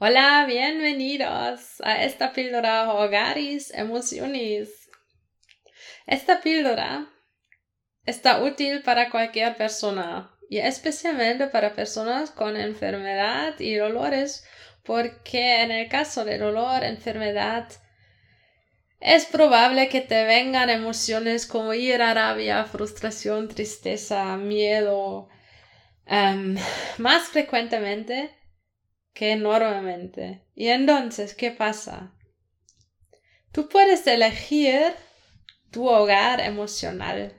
Hola, bienvenidos a esta píldora Hogaris Emociones. Esta píldora está útil para cualquier persona y especialmente para personas con enfermedad y dolores porque en el caso de dolor, enfermedad, es probable que te vengan emociones como ira, rabia, frustración, tristeza, miedo, em, más frecuentemente que normalmente. Y entonces, ¿qué pasa? Tú puedes elegir tu hogar emocional.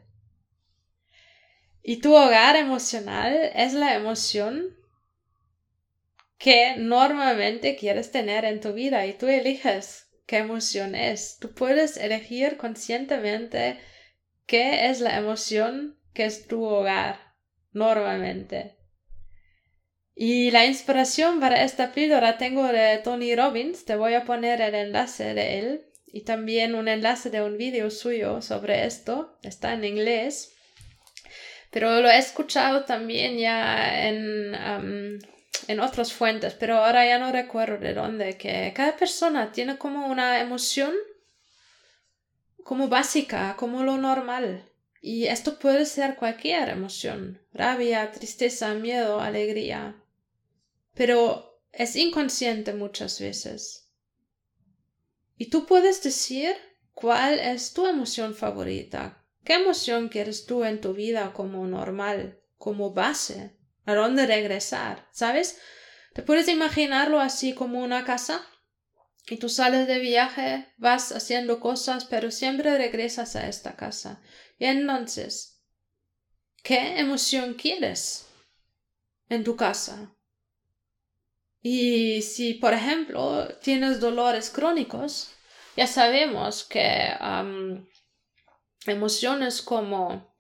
Y tu hogar emocional es la emoción que normalmente quieres tener en tu vida y tú eliges qué emoción es. Tú puedes elegir conscientemente qué es la emoción que es tu hogar normalmente. Y la inspiración para esta píldora tengo de Tony Robbins, te voy a poner el enlace de él y también un enlace de un vídeo suyo sobre esto, está en inglés, pero lo he escuchado también ya en, en otras fuentes, pero ahora ya no recuerdo de dónde, que cada persona tiene como una emoción como básica, como lo normal. Y esto puede ser cualquier emoción, rabia, tristeza, miedo, alegría pero es inconsciente muchas veces. Y tú puedes decir cuál es tu emoción favorita, qué emoción quieres tú en tu vida como normal, como base, a dónde regresar, ¿sabes? Te puedes imaginarlo así como una casa y tú sales de viaje, vas haciendo cosas, pero siempre regresas a esta casa. Y entonces, ¿qué emoción quieres en tu casa? Y si, por ejemplo, tienes dolores crónicos, ya sabemos que emociones como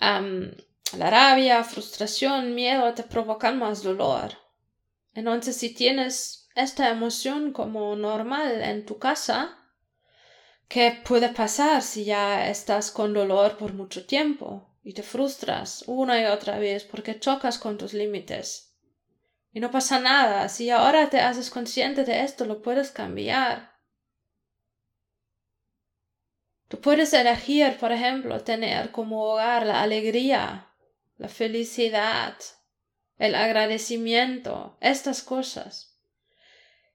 la rabia, frustración, miedo te provocan más dolor. Entonces, si tienes esta emoción como normal en tu casa, ¿qué puede pasar si ya estás con dolor por mucho tiempo y te frustras una y otra vez porque chocas con tus límites? Y no pasa nada. Si ahora te haces consciente de esto, lo puedes cambiar. Tú puedes elegir, por ejemplo, tener como hogar la alegría, la felicidad, el agradecimiento, estas cosas.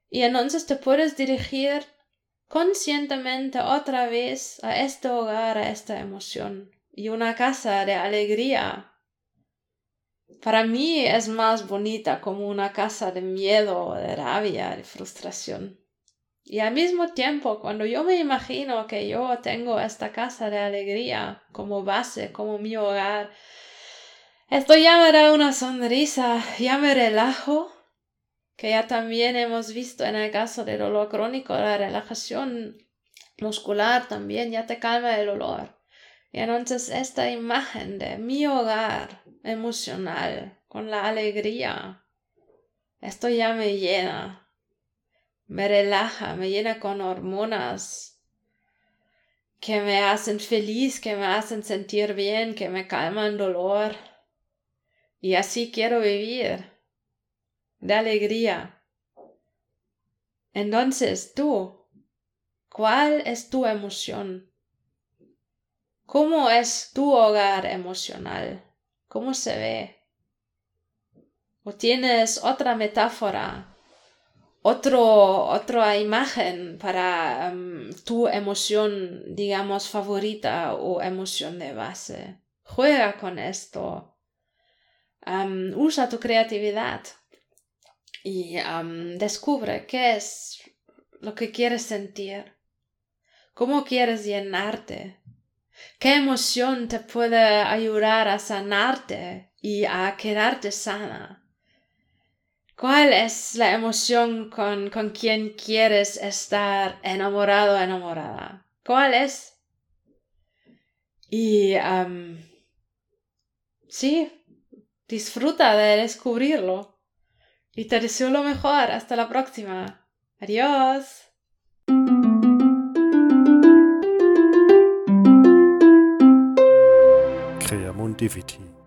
Y entonces te puedes dirigir conscientemente otra vez a este hogar, a esta emoción. Y una casa de alegría, para mí es más bonita como una casa de miedo, de rabia, de frustración. Y al mismo tiempo, cuando yo me imagino que yo tengo esta casa de alegría como base, como mi hogar, esto ya me da una sonrisa, ya me relajo, que ya también hemos visto en el caso de dolor crónico, la relajación muscular también ya te calma el dolor. Y entonces esta imagen de mi hogar emocional, con la alegría, esto ya me llena, me relaja, me llena con hormonas que me hacen feliz, que me hacen sentir bien, que me calman dolor. Y así quiero vivir, de alegría. Entonces tú, ¿cuál es tu emoción? ¿Cómo es tu hogar emocional? ¿Cómo se ve? ¿O tienes otra metáfora? Otro, otra imagen para em, tu emoción, digamos, favorita o emoción de base. Juega con esto. Em, usa tu creatividad y em, descubre qué es lo que quieres sentir. ¿Cómo quieres llenarte? ¿Qué emoción te puede ayudar a sanarte y a quedarte sana? ¿Cuál es la emoción con, con quien quieres estar enamorado o enamorada? ¿Cuál es? Y sí, disfruta de descubrirlo. Y te deseo lo mejor. Hasta la próxima. Adiós. productivity.